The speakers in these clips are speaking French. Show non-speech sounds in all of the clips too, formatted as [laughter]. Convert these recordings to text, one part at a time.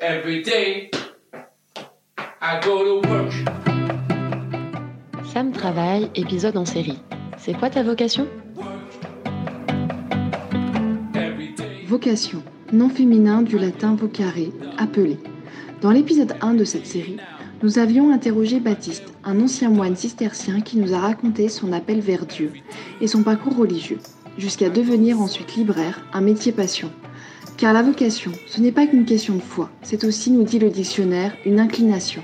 Every day, I go to work. Sam travaille, épisode en série. C'est quoi ta vocation? Vocation, nom féminin du latin vocare, appelé. Dans l'épisode 1 de cette série, nous avions interrogé Baptiste, un ancien moine cistercien qui nous a raconté son appel vers Dieu et son parcours religieux, jusqu'à devenir ensuite libraire, un métier passion. Car la vocation, ce n'est pas qu'une question de foi, c'est aussi, nous dit le dictionnaire, une inclination,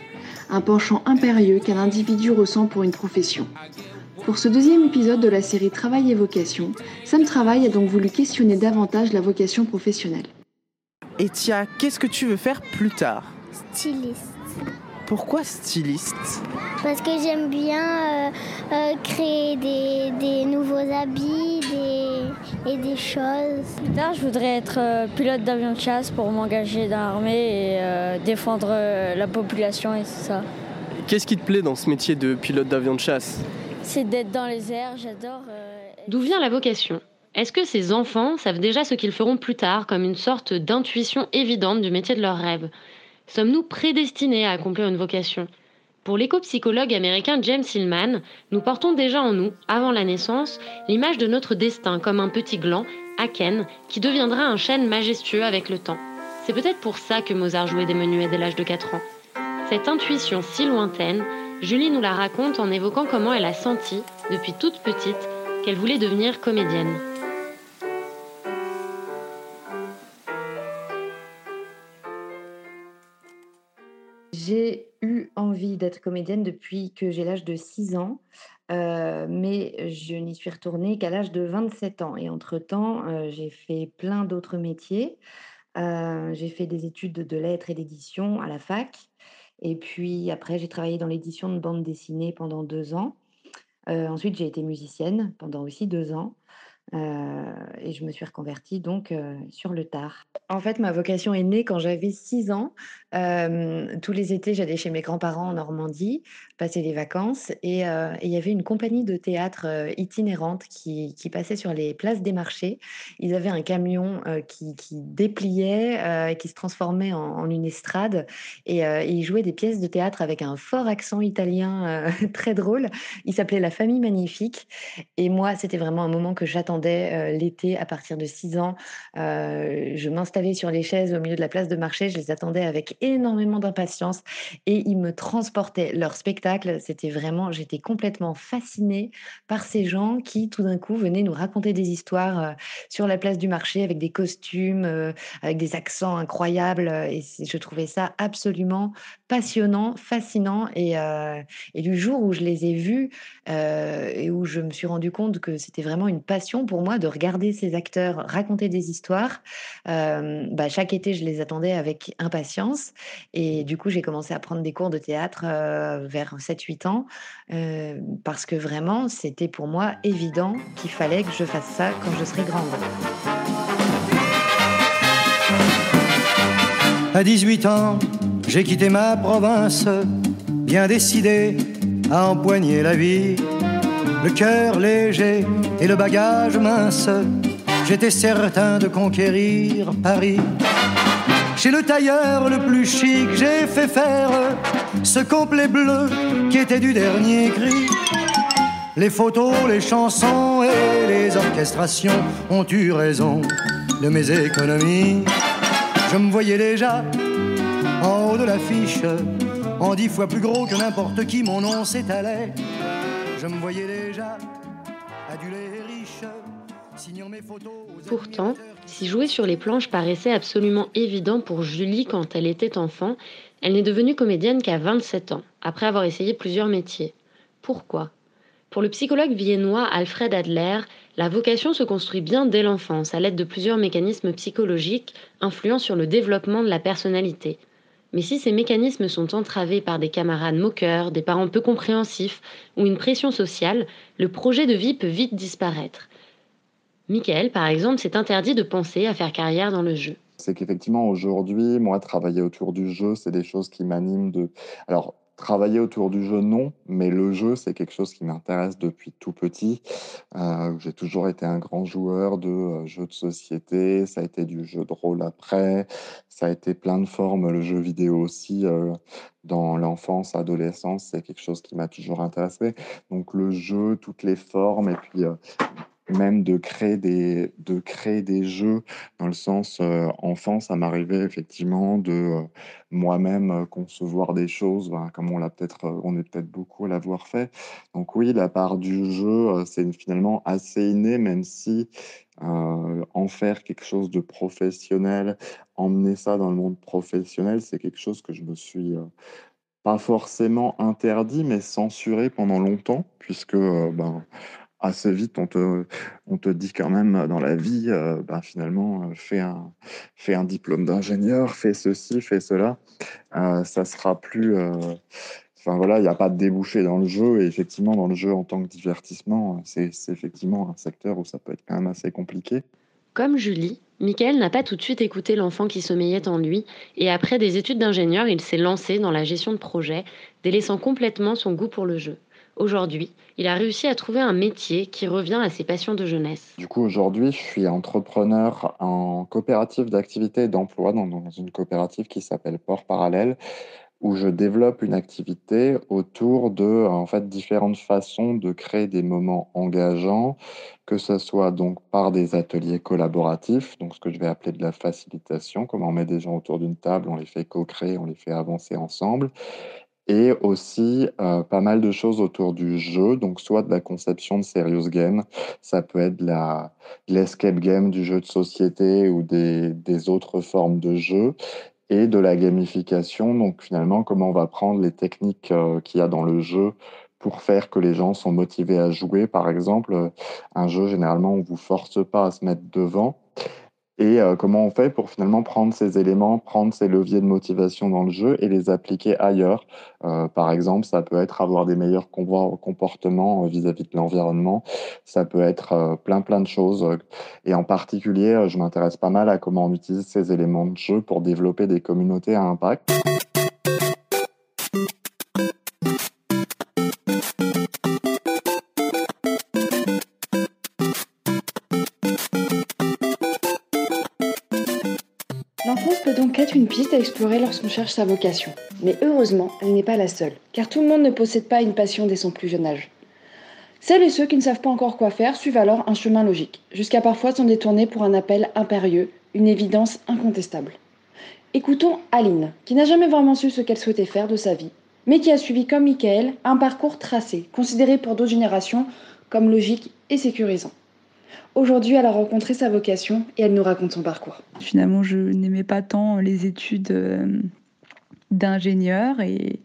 un penchant impérieux qu'un individu ressent pour une profession. Pour ce deuxième épisode de la série Travail et vocation, Sam Travail a donc voulu questionner davantage la vocation professionnelle. Et tiens, qu'est-ce que tu veux faire plus tard? Styliste. Pourquoi styliste Parce que j'aime bien euh, euh, créer des, des nouveaux habits des, et des choses. Plus tard, je voudrais être euh, pilote d'avion de chasse pour m'engager dans l'armée et euh, défendre euh, la population et tout ça. Qu'est-ce qui te plaît dans ce métier de pilote d'avion de chasse C'est d'être dans les airs, j'adore. euh, D'où vient la vocation Est-ce que ces enfants savent déjà ce qu'ils feront plus tard comme une sorte d'intuition évidente du métier de leur rêve Sommes-nous prédestinés à accomplir une vocation? Pour l'éco-psychologue américain James Hillman, nous portons déjà en nous, avant la naissance, l'image de notre destin comme un petit gland, Aken, qui deviendra un chêne majestueux avec le temps. C'est peut-être pour ça que Mozart jouait des menuets dès l'âge de 4 ans. Cette intuition si lointaine, Julie nous la raconte en évoquant comment elle a senti, depuis toute petite, qu'elle voulait devenir comédienne. J'ai eu envie d'être comédienne depuis que j'ai l'âge de 6 ans, heu, mais je n'y suis retournée qu'à l'âge de 27 ans et entre-temps, heu, j'ai fait plein d'autres métiers. Heu, j'ai fait des études de lettres et d'édition à la fac et puis après j'ai travaillé dans l'édition de bande dessinée pendant 2 ans. Ensuite j'ai été musicienne pendant aussi 2 ans, heu et je me suis reconvertie donc heu, sur le tard. En fait, ma vocation est née quand j'avais 6 ans. Tous les étés, j'allais chez mes grands-parents en Normandie, passer les vacances et heu et il y avait une compagnie de théâtre, itinérante qui passait sur les places des marchés. Ils avaient un camion, qui dépliait, et qui se transformait en une estrade et et ils jouaient des pièces de théâtre avec un fort accent italien, [laughs] très drôle. Il s'appelait La Famille Magnifique et moi, c'était vraiment un moment que j'attendais, heu, l'été à partir de 6 ans. Heu, je m'installais sur les chaises au milieu de la place de marché, je les attendais avec énormément d'impatience et ils me transportaient. Leur spectacle, c'était vraiment j'étais complètement fascinée par ces gens qui, tout d'un coup, venaient nous raconter des histoires, heu, sur la place du marché avec des costumes, avec des accents incroyables, et je trouvais ça absolument passionnant, fascinant et heu et du jour où je les ai vus, heu et où je me suis rendu compte que c'était vraiment une passion pour moi de regarder ces acteurs raconter des histoires, hem, bah, chaque été, je les attendais avec impatience et du coup, j'ai commencé à prendre des cours de théâtre, vers 7-8 ans, parce que vraiment, c'était pour moi évident qu'il fallait que je fasse ça quand je serai grande. À 18 ans, j'ai quitté ma province, bien décidé à empoigner la vie. Le cœur léger et le bagage mince, j'étais certain de conquérir Paris. Chez le tailleur le plus chic, j'ai fait faire ce complet bleu qui était du dernier cri. Les photos, les chansons et les orchestrations ont eu raison de mes économies. Je me voyais déjà en haut de l'affiche, en dix fois plus gros que n'importe qui, mon nom s'étalait. Je me voyais déjà adulé et riche, signant mes photos. aux Pourtant, si jouer sur les planches paraissait absolument évident pour Julie quand elle était enfant, elle n'est devenue comédienne qu'à 27 ans, après avoir essayé plusieurs métiers. Pourquoi? Pour le psychologue viennois Alfred Adler, la vocation se construit bien dès l'enfance, à l'aide de plusieurs mécanismes psychologiques influant sur le développement de la personnalité. Mais si ces mécanismes sont entravés par des camarades moqueurs, des parents peu compréhensifs ou une pression sociale, le projet de vie peut vite disparaître. Michael, par exemple, s'est interdit de penser à faire carrière dans le jeu. C'est qu'effectivement, aujourd'hui, moi, travailler autour du jeu, c'est des choses qui m'animent de. Travailler autour du jeu, non, mais le jeu, c'est quelque chose qui m'intéresse depuis tout petit. Euh, j'ai toujours été un grand joueur de euh, jeux de société, ça a été du jeu de rôle après, ça a été plein de formes, le jeu vidéo aussi, euh, dans l'enfance, adolescence, c'est quelque chose qui m'a toujours intéressé. Donc le jeu, toutes les formes et puis, même de créer des de créer des jeux dans le sens, heu, enfant, ça m'arrivait effectivement de, heu, moi-même, heu, concevoir des choses, ben, comme on l'a peut-être, on est peut-être beaucoup à l'avoir fait. Donc oui, la part du jeu, c'est finalement assez inné, même si, en faire quelque chose de professionnel, emmener ça dans le monde professionnel, c'est quelque chose que je me suis, pas forcément interdit, mais censuré pendant longtemps puisque, ben assez vite, on te, on te dit quand même dans la vie, euh, ben, finalement, euh, fais un, fais un diplôme d'ingénieur, fais ceci, fais cela. Euh, ça sera plus. euh, Enfin voilà, il n'y a pas de débouché dans le jeu. Et effectivement, dans le jeu en tant que divertissement, c'est effectivement un secteur où ça peut être quand même assez compliqué. Comme Julie, Michael n'a pas tout de suite écouté l'enfant qui sommeillait en lui, et après des études d'ingénieur, il s'est lancé dans la gestion de projet, délaissant complètement son goût pour le jeu. Aujourd'hui, il a réussi à trouver un métier qui revient à ses passions de jeunesse. Du coup, aujourd'hui, je suis entrepreneur en coopérative d'activité et d'emploi dans, une coopérative qui s'appelle Port Parallèle, où je développe une activité autour de en fait différentes façons de créer des moments engageants, que ce soit donc par des ateliers collaboratifs, donc ce que je vais appeler de la facilitation, comment on met des gens autour d'une table, on les fait co-créer, on les fait avancer ensemble, et aussi, heu, pas mal de choses autour du jeu, donc soit de la conception de serious game, ça peut être de l'escape game, du jeu de société ou des des autres formes de jeux et de la gamification, donc finalement, comment on va prendre les techniques, heu, qu'il y a dans le jeu pour faire que les gens sont motivés à jouer. Par exemple, heu, un jeu, généralement, on vous force pas à se mettre devant, et heu, comment on fait pour finalement prendre ces éléments, prendre ces leviers de motivation dans le jeu et les appliquer ailleurs? Heu, par exemple, ça peut être avoir des meilleurs comportements, heu, vis-à-vis de l'environnement. Ça peut être, heu, plein, plein de choses, heu et en particulier, je m'intéresse pas mal à comment on utilise ces éléments de jeu pour développer des communautés à impact. Lorsqu'on cherche sa vocation. Mais heureusement, elle n'est pas la seule, car tout le monde ne possède pas une passion dès son plus jeune âge. Celles et ceux qui ne savent pas encore quoi faire suivent alors un chemin logique, jusqu'à parfois s'en détourner pour un appel impérieux, une évidence incontestable. Écoutons Aline, qui n'a jamais vraiment su ce qu'elle souhaitait faire de sa vie, mais qui a suivi comme Michael un parcours tracé, considéré pour d'autres générations comme logique et sécurisant. Aujourd'hui, elle a rencontré sa vocation et elle nous raconte son parcours. Finalement, je n'aimais pas tant les études euh, d'ingénieur et,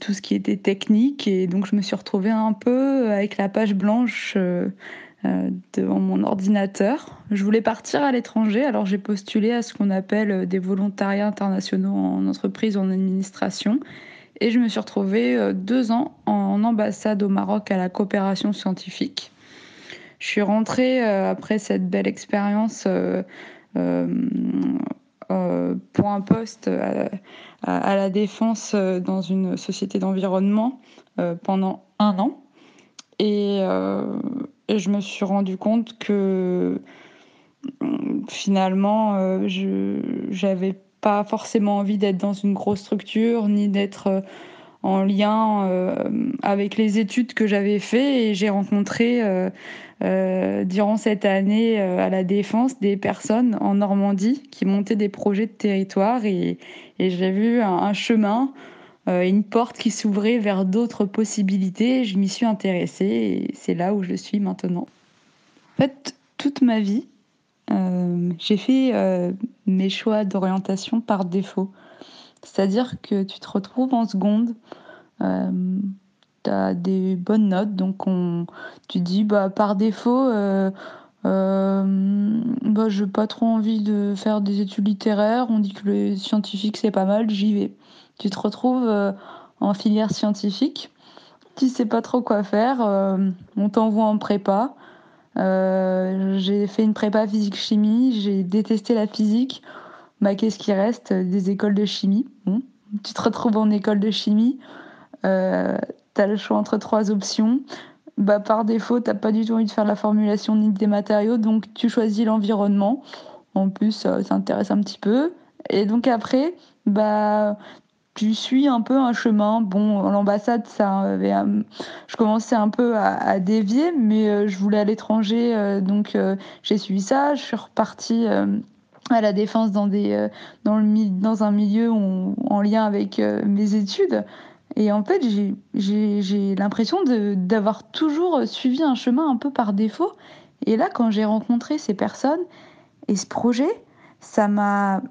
tout ce qui était technique. Et donc, je me suis retrouvée un peu avec la page blanche euh, euh, devant mon ordinateur. Je voulais partir à l'étranger, alors j'ai postulé à ce qu'on appelle des volontariats internationaux en entreprise, en administration. Et je me suis retrouvée deux ans en ambassade au Maroc à la coopération scientifique. Je suis rentrée euh, après cette belle expérience euh, euh, pour un poste à, la défense dans une société d'environnement pendant un an. Et, je me suis rendu compte que finalement, je n'avais pas forcément envie d'être dans une grosse structure, ni d'être en lien euh, avec les études que j'avais fait et j'ai rencontré euh, euh, durant cette année à la Défense des personnes en Normandie qui montaient des projets de territoire et, j'ai vu un chemin, une porte qui s'ouvrait vers d'autres possibilités. Je m'y suis intéressée et c'est là où je suis maintenant. En fait, toute ma vie, j'ai fait mes choix d'orientation par défaut. C'est-à-dire que tu te retrouves en seconde, euh, tu as des bonnes notes, donc on, tu dis bah, par défaut, euh, euh, bah, je n'ai pas trop envie de faire des études littéraires, on dit que le scientifique c'est pas mal, j'y vais. Tu te retrouves en filière scientifique, tu sais pas trop quoi faire, on t'envoie en prépa. J'ai fait une prépa physique-chimie, j'ai détesté la physique. Bah, qu'est-ce qui reste? Des écoles de chimie. Tu te retrouves en école de chimie, euh, tu as le choix entre trois options. Bah, par défaut, tu n'as pas du tout envie de faire la formulation ni des matériaux, donc tu choisis l'environnement. En plus, ça t'intéresse un petit peu. Et donc après, bah, tu suis un peu un chemin. Bon, l'ambassade, ça avait, je commençais un peu à, dévier, mais euh, je voulais à l'étranger, euh, donc euh, j'ai suivi ça. Je suis repartie à la défense dans, des, dans, le, dans un milieu en lien avec mes études. Et en fait, j'ai l'impression d'avoir toujours suivi un chemin un peu par défaut. Et là, quand j'ai rencontré ces personnes et ce projet, ça m'a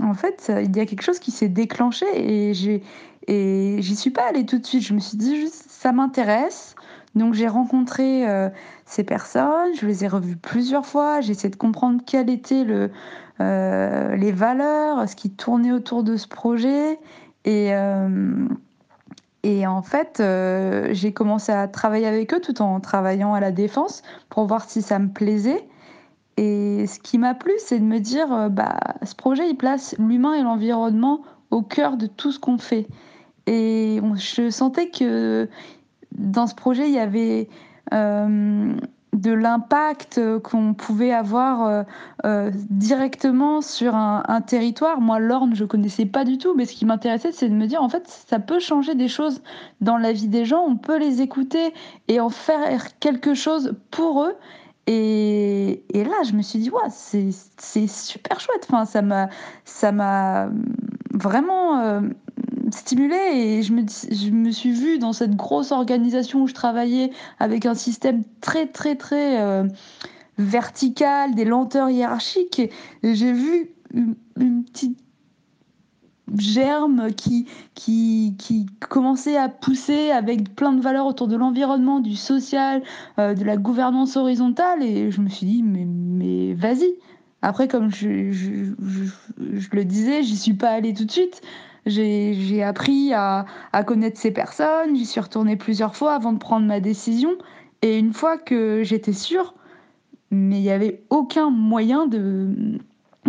en fait, il y a quelque chose qui s'est déclenché et j'y suis pas allée tout de suite. Je me suis dit juste ça m'intéresse. Donc j'ai rencontré euh, ces personnes, je les ai revues plusieurs fois, j'ai essayé de comprendre quelles étaient le, euh, les valeurs, ce qui tournait autour de ce projet. Et, euh, et en fait, j'ai commencé à travailler avec eux tout en travaillant à la défense pour voir si ça me plaisait. Et ce qui m'a plu, c'est de me dire, euh, bah, ce projet, il place l'humain et l'environnement au cœur de tout ce qu'on fait. Et je sentais que dans ce projet, il y avait euh, de l'impact qu'on pouvait avoir euh, directement sur un, territoire. Moi, l'Orne, je connaissais pas du tout, mais ce qui m'intéressait, c'est de me dire, en fait, ça peut changer des choses dans la vie des gens, on peut les écouter et en faire quelque chose pour eux. Et, là, je me suis dit, ouais, c'est super chouette. Enfin, ça m'a ça m'a vraiment euh, stimulé et je me, je me suis vue dans cette grosse organisation où je travaillais avec un système très, très, très euh, vertical, des lenteurs hiérarchiques. Et j'ai vu une petite germe qui, qui, qui commençait à pousser avec plein de valeurs autour de l'environnement, du social, euh, de la gouvernance horizontale. Et je me suis dit, mais, vas-y. Après, comme je, je, je, le disais, j'y suis pas allée tout de suite. J'ai appris à, connaître ces personnes, j'y suis retournée plusieurs fois avant de prendre ma décision. Et une fois que j'étais sûre, mais il n'y avait aucun moyen de,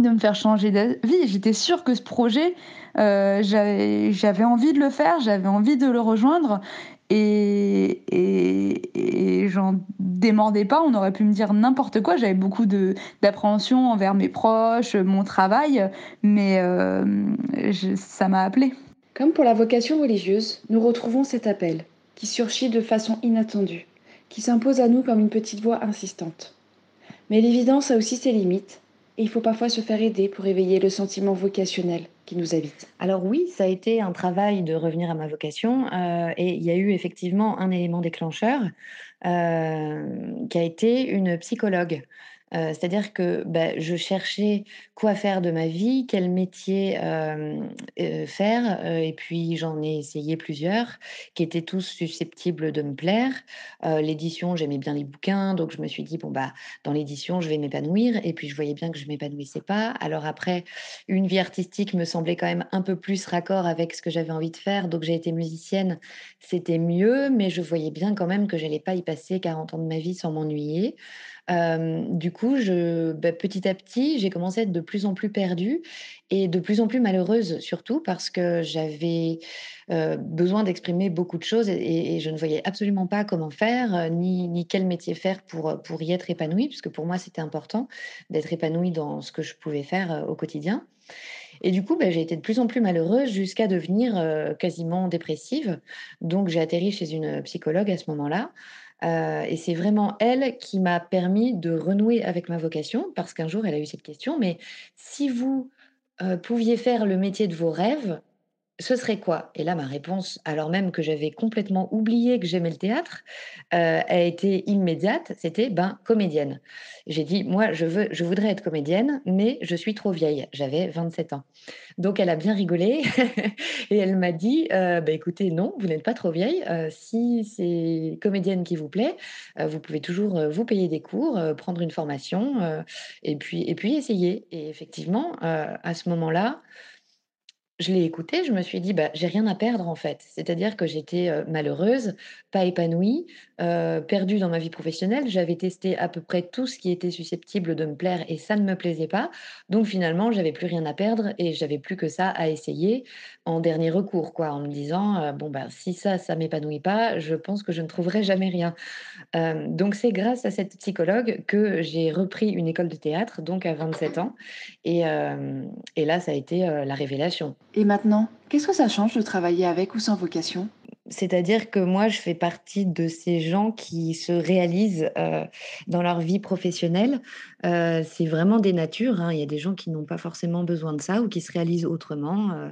de me faire changer d'avis. J'étais sûre que ce projet, euh, j'avais envie de le faire, j'avais envie de le rejoindre. Et, j'en démordais pas, on aurait pu me dire n'importe quoi. J'avais beaucoup d'appréhension envers mes proches, mon travail, mais euh, ça m'a appelé. Comme pour la vocation religieuse, nous retrouvons cet appel qui surgit de façon inattendue, qui s'impose à nous comme une petite voix insistante. Mais l'évidence a aussi ses limites, et il faut parfois se faire aider pour éveiller le sentiment vocationnel qui nous habite. Alors oui, ça a été un travail de revenir à ma vocation euh, et il y a eu effectivement un élément déclencheur euh, qui a été une psychologue. C'est-à-dire que bah, je cherchais quoi faire de ma vie, quel métier faire, et puis j'en ai essayé plusieurs qui étaient tous susceptibles de me plaire. l'édition, j'aimais bien les bouquins, donc je me suis dit bon bah dans l'édition je vais m'épanouir, et puis je voyais bien que je m'épanouissais pas. Alors après, une vie artistique me semblait quand même un peu plus raccord avec ce que j'avais envie de faire, donc j'ai été musicienne, c'était mieux, mais je voyais bien quand même que j'allais pas y passer 40 ans de ma vie sans m'ennuyer du coup, je, bah, petit à petit, j'ai commencé à être de plus en plus perdue et de plus en plus malheureuse, surtout parce que j'avais besoin d'exprimer beaucoup de choses et, je ne voyais absolument pas comment faire, ni, ni quel métier faire pour, pour y être épanouie, puisque pour moi, c'était important d'être épanouie dans ce que je pouvais faire au quotidien. Et du coup, bah, j'ai été de plus en plus malheureuse jusqu'à devenir quasiment dépressive. Donc, j'ai atterri chez une psychologue à ce moment-là. Euh, et c'est vraiment elle qui m'a permis de renouer avec ma vocation, parce qu'un jour, elle a eu cette question, mais si vous euh, pouviez faire le métier de vos rêves, ce serait quoi? Et là, ma réponse, alors même que j'avais complètement oublié que j'aimais le théâtre, euh, a été immédiate. C'était ben comédienne. J'ai dit moi, je veux, je voudrais être comédienne, mais je suis trop vieille. J'avais 27 ans. Donc elle a bien rigolé [laughs] et elle m'a dit euh, bah, écoutez, non, vous n'êtes pas trop vieille. Euh, si c'est comédienne qui vous plaît, vous pouvez toujours vous payer des cours, prendre une formation et puis et puis essayer. Et effectivement, à ce moment-là je l'ai écouté, je me suis dit: «Bah, j'ai rien à perdre, en fait». C'est-à-dire que j'étais, heu, malheureuse, pas épanouie, heu, perdue dans ma vie professionnelle. J'avais testé à peu près tout ce qui était susceptible de me plaire et ça ne me plaisait pas. Donc finalement, j'avais plus rien à perdre et j'avais plus que ça à essayer en dernier recours, quoi, en me disant, heu: «Bon, bah, si ça, ça m'épanouit pas, je pense que je ne trouverai jamais rien». Hem, donc c'est grâce à cette psychologue que j'ai repris une école de théâtre, donc à 27 ans et et là, ça a été, la révélation. Et maintenant, qu'est-ce que ça change de travailler avec ou sans vocation? C'est-à-dire que moi, je fais partie de ces gens qui se réalisent, heu, dans leur vie professionnelle. Heu, c'est vraiment des natures, hein. Il y a des gens qui n'ont pas forcément besoin de ça ou qui se réalisent autrement,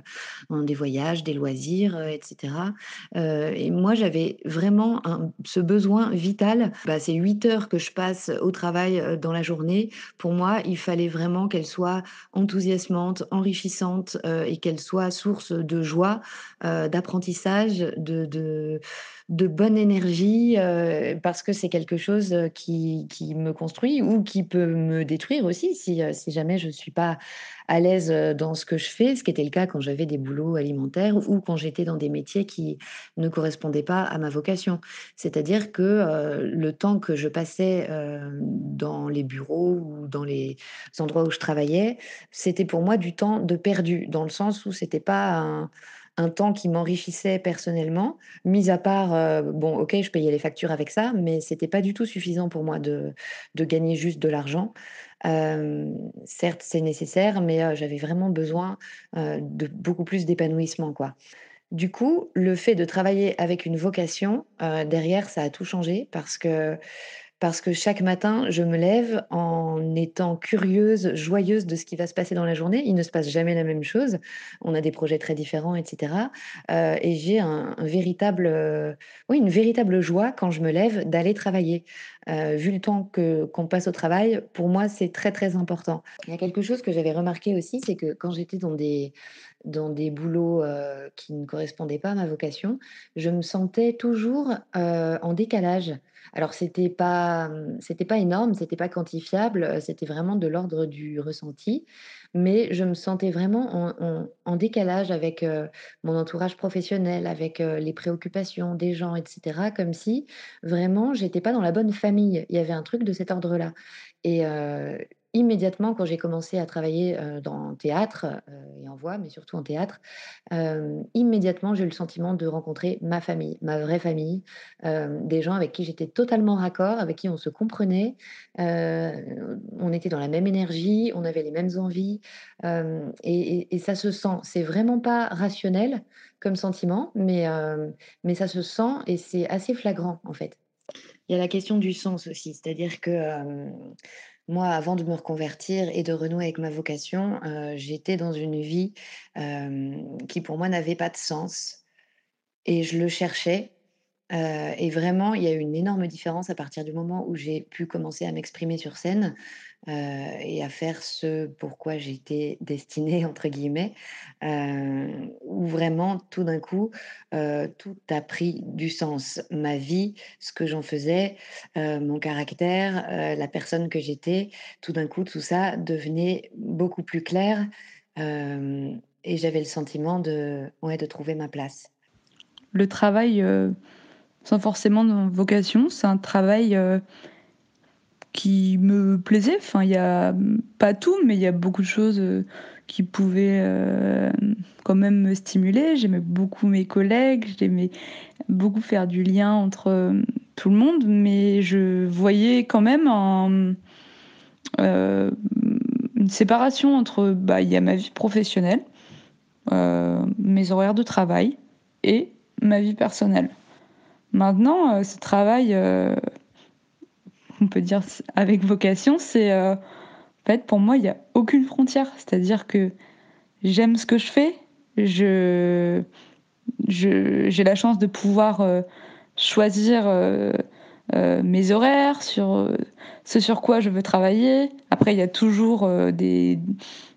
dans des voyages, des loisirs, heu et cetera. Heu et moi, j'avais vraiment ce besoin vital. Bah, c'est 8 heures que je passe au travail, dans la journée. Pour moi, il fallait vraiment qu'elles soient enthousiasmantes, enrichissantes, et qu'elles soient source de joie, d'apprentissage, de de bonne énergie, heu, parce que c'est quelque chose, heu, qui qui me construit ou qui peut me détruire aussi si, heu, si jamais je suis pas à l'aise, dans ce que je fais. Ce qui était le cas quand j'avais des boulots alimentaires ou quand j'étais dans des métiers qui ne correspondaient pas à ma vocation. C'est-à-dire que, le temps que je passais, dans les bureaux ou dans les endroits où je travaillais, c'était pour moi du temps de perdu, dans le sens où c'était pas un un temps qui m'enrichissait personnellement, mis à part, heu, bon, OK, je payais les factures avec ça, mais c'était pas du tout suffisant pour moi de gagner juste de l'argent. Hem, certes, c'est nécessaire, mais heu, j'avais vraiment besoin, de beaucoup plus d'épanouissement, quoi. Du coup, le fait de travailler avec une vocation, derrière, ça a tout changé parce que parce que chaque matin, je me lève en étant curieuse, joyeuse de ce qui va se passer dans la journée. Il ne se passe jamais la même chose. On a des projets très différents et cetera, heu et j'ai oui, une véritable joie quand je me lève d'aller travailler. Heu, vu le temps que qu'on passe au travail, pour moi, c'est très, très important. Il y a quelque chose que j'avais remarqué aussi, c'est que quand j'étais dans des dans des boulots, qui ne correspondaient pas à ma vocation, je me sentais toujours, en décalage. Alors c'était pas, mmh, c'était pas énorme, c'était pas quantifiable, heu, c'était vraiment de l'ordre du ressenti, mais je me sentais vraiment en décalage avec, heu, mon entourage professionnel, avec, heu, les préoccupations des gens et cetera, comme si vraiment j'étais pas dans la bonne famille. Il y avait un truc de cet ordre-là et immédiatement quand j'ai commencé à travailler, heu, dans théâtre, heu et en voix, mais surtout en théâtre, hem, immédiatement j'ai eu le sentiment de rencontrer ma famille, ma vraie famille, hem, des gens avec qui j'étais totalement raccord, avec qui on se comprenait, on était dans la même énergie, on avait les mêmes envies, et et ça se sent. C'est vraiment pas rationnel comme sentiment, mais mais ça se sent et c'est assez flagrant, en fait. Il y a la question du sens aussi, c'est-à-dire que, moi, avant de me reconvertir et de renouer avec ma vocation, heu, j'étais dans une vie, hem, qui pour moi n'avait pas de sens et je le cherchais, et vraiment il y a eu une énorme différence à partir du moment où j'ai pu commencer à m'exprimer sur scène, et à faire ce pourquoi j'étais «destinée» entre guillemets, où vraiment tout d'un coup, tout a pris du sens. Ma vie, ce que j'en faisais, mon caractère, la personne que j'étais, tout d'un coup, tout ça devenait beaucoup plus clair, et j'avais le sentiment de ouais, de trouver ma place. Le travail, sans forcément de vocation, c'est un travail, heu, qui me plaisait. Enfin, il y a, pas tout, mais il y a beaucoup de choses, heu, qui pouvaient, hem, quand même me stimuler. J'aimais beaucoup mes collègues, j'aimais beaucoup faire du lien entre, tout le monde, mais je voyais quand même une séparation entre, bah, il y a ma vie professionnelle, mes horaires de travail et ma vie personnelle. Maintenant, heu, ce travail, heu, on peut dire avec vocation, c'est, heu, en fait, pour moi, il y a aucune frontière. C'est-à-dire que j'aime ce que je fais, je j'ai la chance de pouvoir, choisir, mes horaires, sur, ce sur quoi je veux travailler. Après, il y a toujours, des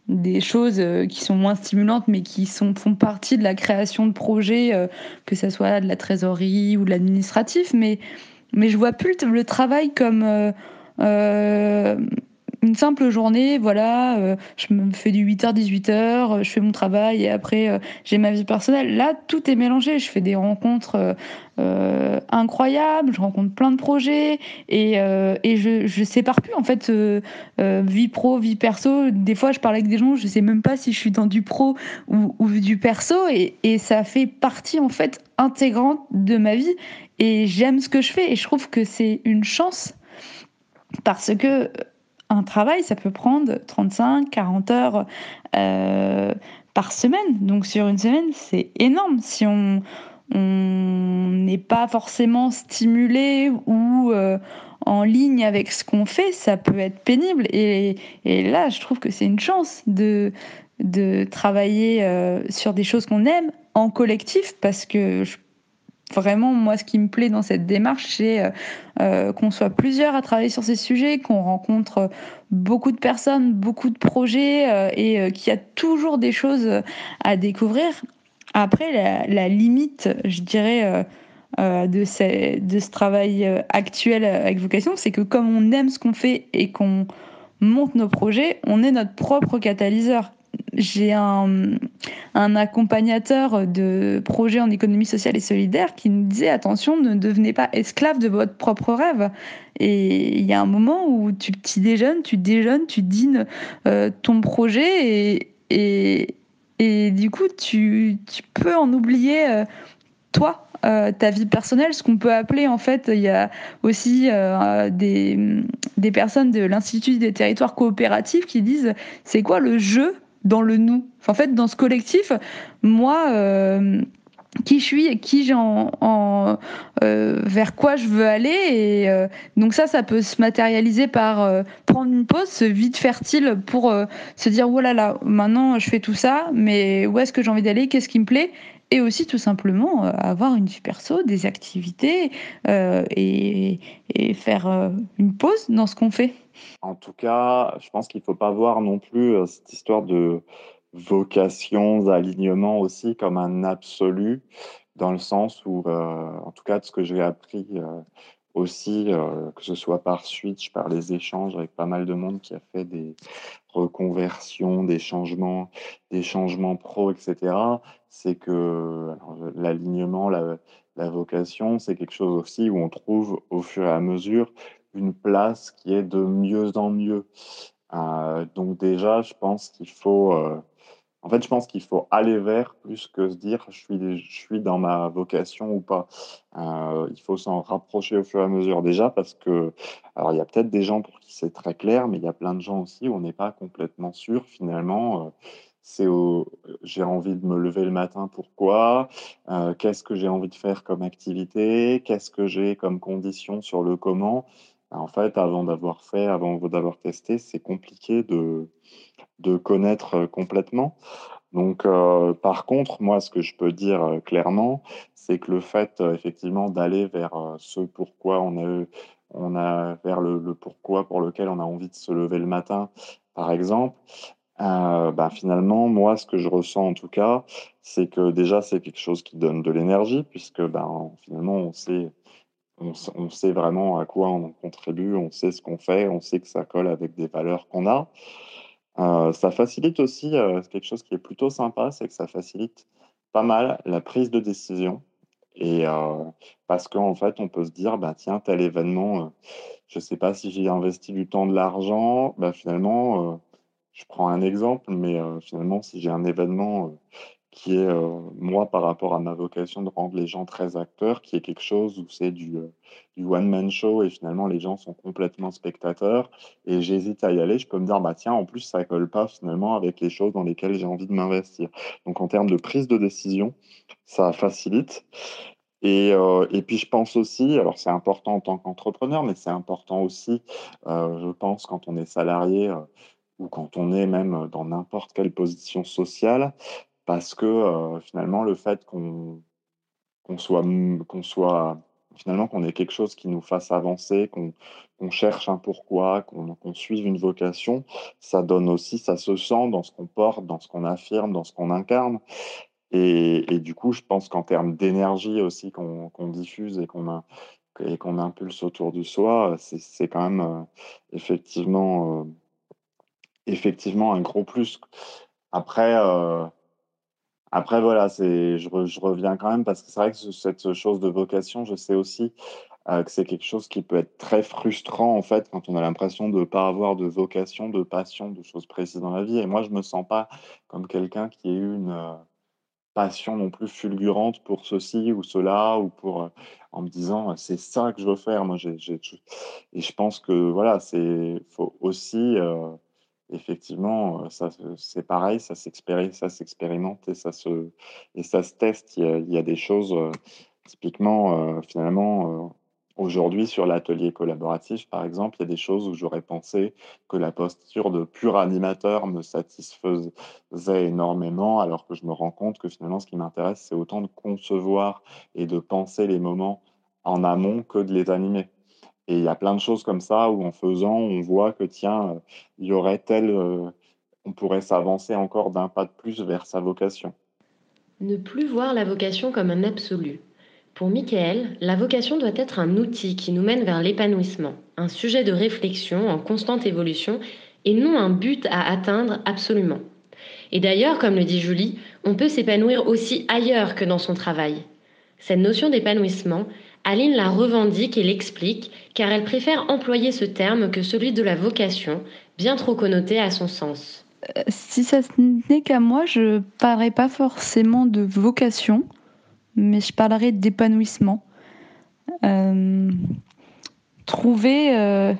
des choses, heu, qui sont moins stimulantes, mais qui sont font partie de la création de projets, heu, que ça soit de la trésorerie ou de l'administratif. Mais mais je vois plus le travail comme, heu, hem, une simple journée, voilà, euh, je me fais du 8h, 18h, je fais mon travail et après euh, j'ai ma vie personnelle. Là, tout est mélangé. Je fais des rencontres euh, incroyables, je rencontre plein de projets et, et je, je sépare plus en fait vie pro, vie perso. Des fois, je parle avec des gens, je sais même pas si je suis dans du pro ou, ou du perso et, et ça fait partie en fait intégrante de ma vie et j'aime ce que je fais et je trouve que c'est une chance parce que un travail, ça peut prendre 35, 40 heures euh, par semaine. Donc sur une semaine, c'est énorme. Si on n'est pas forcément stimulé ou euh, en ligne avec ce qu'on fait, ça peut être pénible. Et, là, je trouve que c'est une chance de, travailler euh, sur des choses qu'on aime en collectif parce que je vraiment, moi, ce qui me plaît dans cette démarche, c'est euh, euh, qu'on soit plusieurs à travailler sur ces sujets, qu'on rencontre beaucoup de personnes, beaucoup de projets euh, et qu'il y a toujours des choses à découvrir. Après, la, limite, je dirais, de, de ce travail actuel avec vocation, c'est que comme on aime ce qu'on fait et qu'on monte nos projets, on est notre propre catalyseur j'ai un, accompagnateur de projets en économie sociale et solidaire qui nous disait attention, ne devenez pas esclave de votre propre rêve. Et il y a un moment où tu déjeunes, tu déjeunes, tu dînes euh, ton projet et, et, et, du coup, tu, tu peux en oublier euh, toi. Euh, ta vie personnelle, ce qu'on peut appeler en fait, il y a aussi des, des personnes de l'Institut des territoires coopératifs qui disent c'est quoi le jeu dans le nous. en fait, dans ce collectif, moi, euh, qui je suis et qui j'ai en, euh, vers quoi je veux aller. Et euh, donc ça, ça peut se matérialiser par prendre une pause, ce vide fertile pour se dire oh là là, maintenant je fais tout ça, mais où est-ce que j'ai envie d'aller, qu'est-ce qui me plaît? Et aussi tout simplement avoir une vie perso, des activités et, et, faire une pause dans ce qu'on fait. En tout cas, je pense qu'il ne faut pas voir non plus euh, cette histoire de vocation, d'alignement aussi comme un absolu, dans le sens où, euh, en tout cas, de ce que j'ai appris euh, aussi, que ce soit par Switch, par les échanges avec pas mal de monde qui a fait des reconversions, des changements, des changements pro, etc., c'est que l'alignement, la, la vocation, c'est quelque chose aussi où on trouve au fur et à mesure une place qui est de mieux en mieux. Euh, donc déjà, je pense qu'il faut, euh, en fait, je pense qu'il faut aller vers plus que se dire je suis, je suis dans ma vocation ou pas. Euh, il faut s'en rapprocher au fur et à mesure déjà parce que, alors il y a peut-être des gens pour qui c'est très clair, mais il y a plein de gens aussi où on n'est pas complètement sûr finalement. c'est j'ai envie de me lever le matin, pourquoi? Qu'est-ce que j'ai envie de faire comme activité? Qu'est-ce que j'ai comme condition sur le comment? En fait, avant d'avoir fait, avant d'avoir testé, c'est compliqué de, de connaître complètement. Donc, par contre, moi, ce que je peux dire clairement, c'est que le fait, effectivement, d'aller vers ce pourquoi on a, on a vers le, pourquoi pour lequel on a envie de se lever le matin, par exemple, bah, finalement, moi, ce que je ressens en tout cas, c'est que déjà, c'est quelque chose qui donne de l'énergie, puisque ben, finalement, on sait on, sait vraiment à quoi on contribue, on sait ce qu'on fait, on sait que ça colle avec des valeurs qu'on a. Euh, ça facilite aussi euh, quelque chose qui est plutôt sympa, c'est que ça facilite pas mal la prise de décision. Et euh, parce qu'en fait, on peut se dire, bah, tiens, tel événement, je ne sais pas si j'ai investi du temps, de l'argent, bah, finalement, je prends un exemple, mais finalement, si j'ai un événement qui est, euh, moi, par rapport à ma vocation de rendre les gens très acteurs, qui est quelque chose où c'est du, euh, du one-man show et finalement les gens sont complètement spectateurs et j'hésite à y aller, je peux me dire, bah tiens, en plus, ça colle pas finalement avec les choses dans lesquelles j'ai envie de m'investir. Donc en termes de prise de décision, ça facilite. Et, euh, et, puis je pense aussi, alors c'est important en tant qu'entrepreneur, mais c'est important aussi, je pense, quand on est salarié ou quand on est même dans n'importe quelle position sociale, parce que euh, finalement, le fait qu'on soit, qu'on soit finalement qu'on ait quelque chose qui nous fasse avancer, qu'on cherche un pourquoi, qu'on suive une vocation, ça donne aussi, ça se sent dans ce qu'on porte, dans ce qu'on affirme, dans ce qu'on incarne. Et, et, du coup, je pense qu'en termes d'énergie aussi qu'on diffuse et qu'on qu'on impulse autour de soi, c'est quand même euh, effectivement effectivement un gros plus. Après, euh, après voilà, je, reviens quand même parce que c'est vrai que cette chose de vocation, je sais aussi euh, que c'est quelque chose qui peut être très frustrant en fait quand on a l'impression de ne pas avoir de vocation, de passion, de choses précises dans la vie. Et moi, je me sens pas comme quelqu'un qui ait eu une euh, passion non plus fulgurante pour ceci ou cela ou pour euh, en me disant c'est ça que je veux faire. Moi, j'ai, et je pense que voilà, c'est faut aussi effectivement, ça c'est pareil, ça s'expérimente et ça se et ça se teste. Il y a, il y a des choses typiquement finalement Aujourd'hui, sur l'atelier collaboratif, par exemple, il y a des choses où j'aurais pensé que la posture de pur animateur me satisfaisait énormément, alors que je me rends compte que finalement, ce qui m'intéresse, c'est autant de concevoir et de penser les moments en amont que de les animer. Et il y a plein de choses comme ça où en faisant, on voit que tiens, il y aurait tel, euh, on pourrait s'avancer encore d'un pas de plus vers sa vocation. Ne plus voir la vocation comme un absolu, pour Michael, la vocation doit être un outil qui nous mène vers l'épanouissement, un sujet de réflexion en constante évolution et non un but à atteindre absolument. Et d'ailleurs, comme le dit Julie, on peut s'épanouir aussi ailleurs que dans son travail. Cette notion d'épanouissement, Aline la revendique et l'explique car elle préfère employer ce terme que celui de la vocation, bien trop connoté à son sens. Euh, si ça n'est qu'à moi, je ne parlerai pas forcément de vocation, mais je parlerai d'épanouissement. Euh, trouver euh,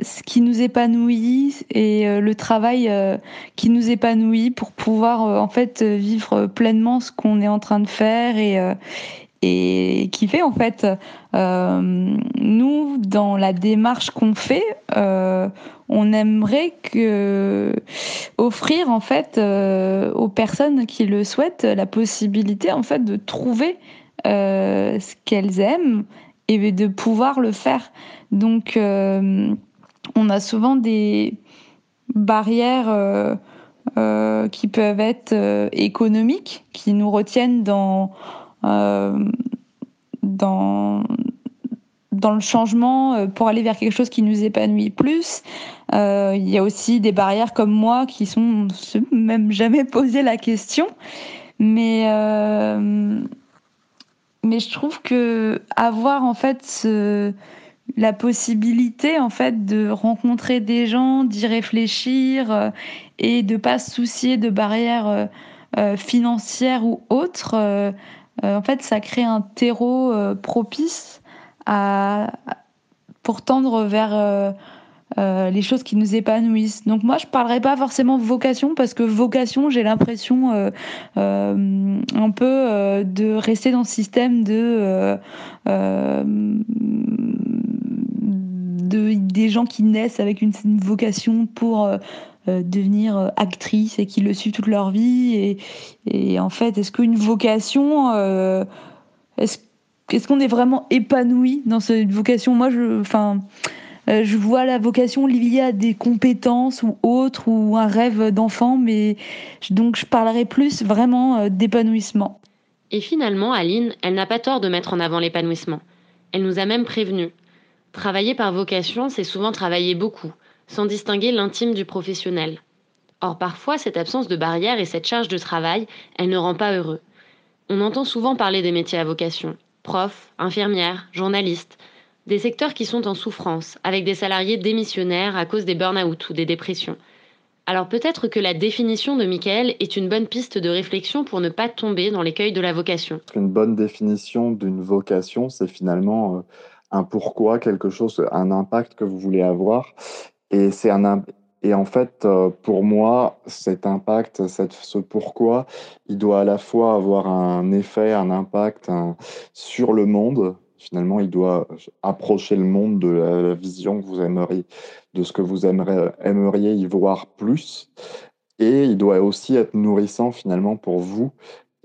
ce qui nous épanouit et le travail qui nous épanouit pour pouvoir en fait vivre pleinement ce qu'on est en train de faire et, et qui fait en fait nous dans la démarche qu'on fait on aimerait offrir en fait euh, aux personnes qui le souhaitent la possibilité en fait de trouver euh, ce qu'elles aiment et de pouvoir le faire. Donc euh, on a souvent des barrières qui peuvent être économiques, qui nous retiennent dans dans dans le changement euh, pour aller vers quelque chose qui nous épanouit plus. Euh, il y a aussi des barrières comme moi qui sont même jamais [laughs] posé la question, mais euh, mais je trouve que avoir en fait la possibilité en fait de rencontrer des gens, d'y réfléchir et de pas se soucier de barrières financières ou autres. En fait, ça crée un terreau propice pour tendre vers euh, euh, les choses qui nous épanouissent. Donc moi, je parlerai pas forcément vocation parce que vocation, j'ai l'impression euh, un peu de rester dans ce système de des gens qui naissent avec une, vocation pour devenir actrice et qui le suivent toute leur vie. Et, en fait, est-ce qu'une vocation, est-ce est-ce qu'on est vraiment épanoui dans cette vocation? Moi, je, enfin, euh, je vois la vocation liée à des compétences ou autres ou un rêve d'enfant, mais donc je parlerai plus vraiment euh, d'épanouissement. Et finalement, Aline, elle n'a pas tort de mettre en avant l'épanouissement. Elle nous a même prévenu. Travailler par vocation, c'est souvent travailler beaucoup, sans distinguer l'intime du professionnel. Or, parfois, cette absence de barrière et cette charge de travail, elle ne rend pas heureux. On entend souvent parler des métiers à vocation, profs, infirmières, journalistes, des secteurs qui sont en souffrance, avec des salariés démissionnaires à cause des burn-out ou des dépressions. Alors peut-être que la définition de Michael est une bonne piste de réflexion pour ne pas tomber dans l'écueil de la vocation. Une bonne définition d'une vocation, c'est finalement euh, un pourquoi, quelque chose, un impact que vous voulez avoir. Et c'est un, et en fait, euh, pour moi, cet impact, cette, ce pourquoi, il doit à la fois avoir un effet, un impact sur le monde. Finalement, il doit approcher le monde de la, vision que vous aimeriez, de ce que vous aimeriez, aimeriez y voir plus. Et il doit aussi être nourrissant finalement pour vous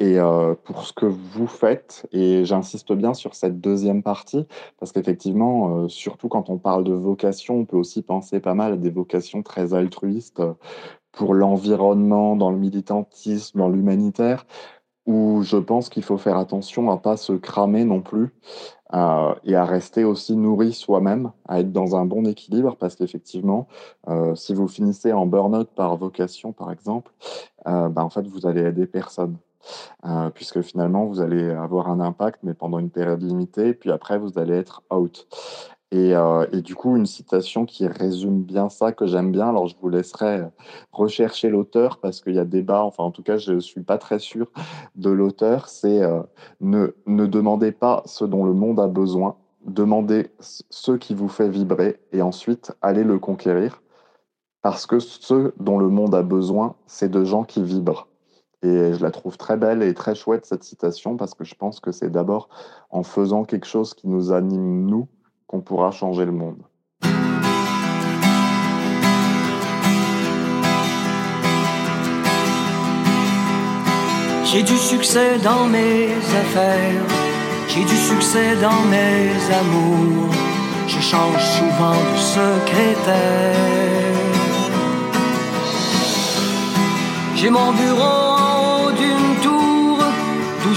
et euh, pour ce que vous faites. Et j'insiste bien sur cette deuxième partie, parce qu'effectivement, euh, surtout quand on parle de vocation, on peut aussi penser pas mal à des vocations très altruistes euh, pour l'environnement, dans le militantisme, dans l'humanitaire, où je pense qu'il faut faire attention à pas se cramer non plus, et à rester aussi nourri soi-même, à être dans un bon équilibre, parce qu'effectivement, si vous finissez en burn-out par vocation, par exemple, bah, en fait, vous allez aider personne. Puisque finalement, vous allez avoir un impact, mais pendant une période limitée, puis après, vous allez être out. Euh, et, du coup, une citation qui résume bien ça, que j'aime bien, alors je vous laisserai rechercher l'auteur parce qu'il y a débat, enfin en tout cas, je ne suis pas très sûr de l'auteur, c'est euh, ne, ne demandez pas ce dont le monde a besoin, demandez ce qui vous fait vibrer et ensuite allez le conquérir parce que ce dont le monde a besoin, c'est de gens qui vibrent. Et je la trouve très belle et très chouette cette citation parce que je pense que c'est d'abord en faisant quelque chose qui nous anime nous qu'on pourra changer le monde. J'ai du succès dans mes affaires, j'ai du succès dans mes amours, je change souvent de secrétaire. J'ai mon bureau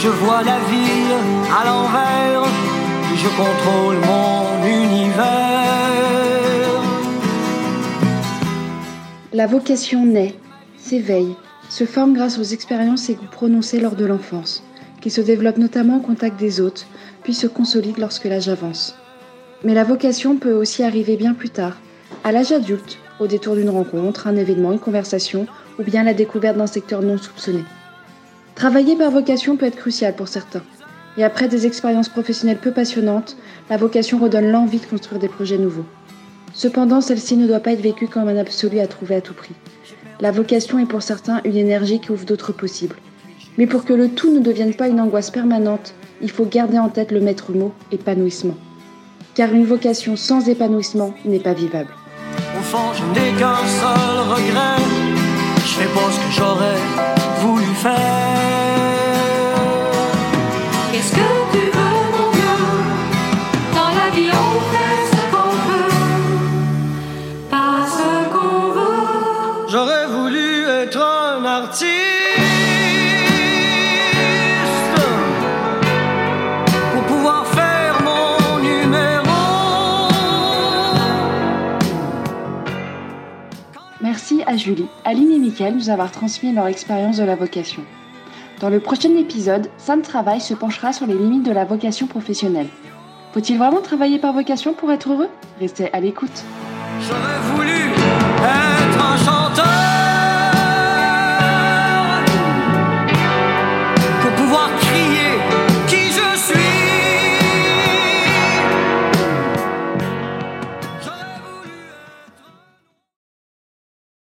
je vois la ville à l'envers, je contrôle mon univers. La vocation naît, s'éveille, se forme grâce aux expériences et goûts prononcés lors de l'enfance, qui se développent notamment au contact des autres, puis se consolident lorsque l'âge avance. Mais la vocation peut aussi arriver bien plus tard, à l'âge adulte, au détour d'une rencontre, un événement, une conversation, ou bien la découverte d'un secteur non soupçonné. Travailler par vocation peut être crucial pour certains. Et après des expériences professionnelles peu passionnantes, la vocation redonne l'envie de construire des projets nouveaux. Cependant, celle-ci ne doit pas être vécue comme un absolu à trouver à tout prix. La vocation est pour certains une énergie qui ouvre d'autres possibles. Mais pour que le tout ne devienne pas une angoisse permanente, il faut garder en tête le maître mot épanouissement. Car une vocation sans épanouissement n'est pas vivable. Julie, Aline et Mickaël nous avoir transmis leur expérience de la vocation. Dans le prochain épisode, Sam Travail se penchera sur les limites de la vocation professionnelle. Faut-il vraiment travailler par vocation pour être heureux? Restez à l'écoute.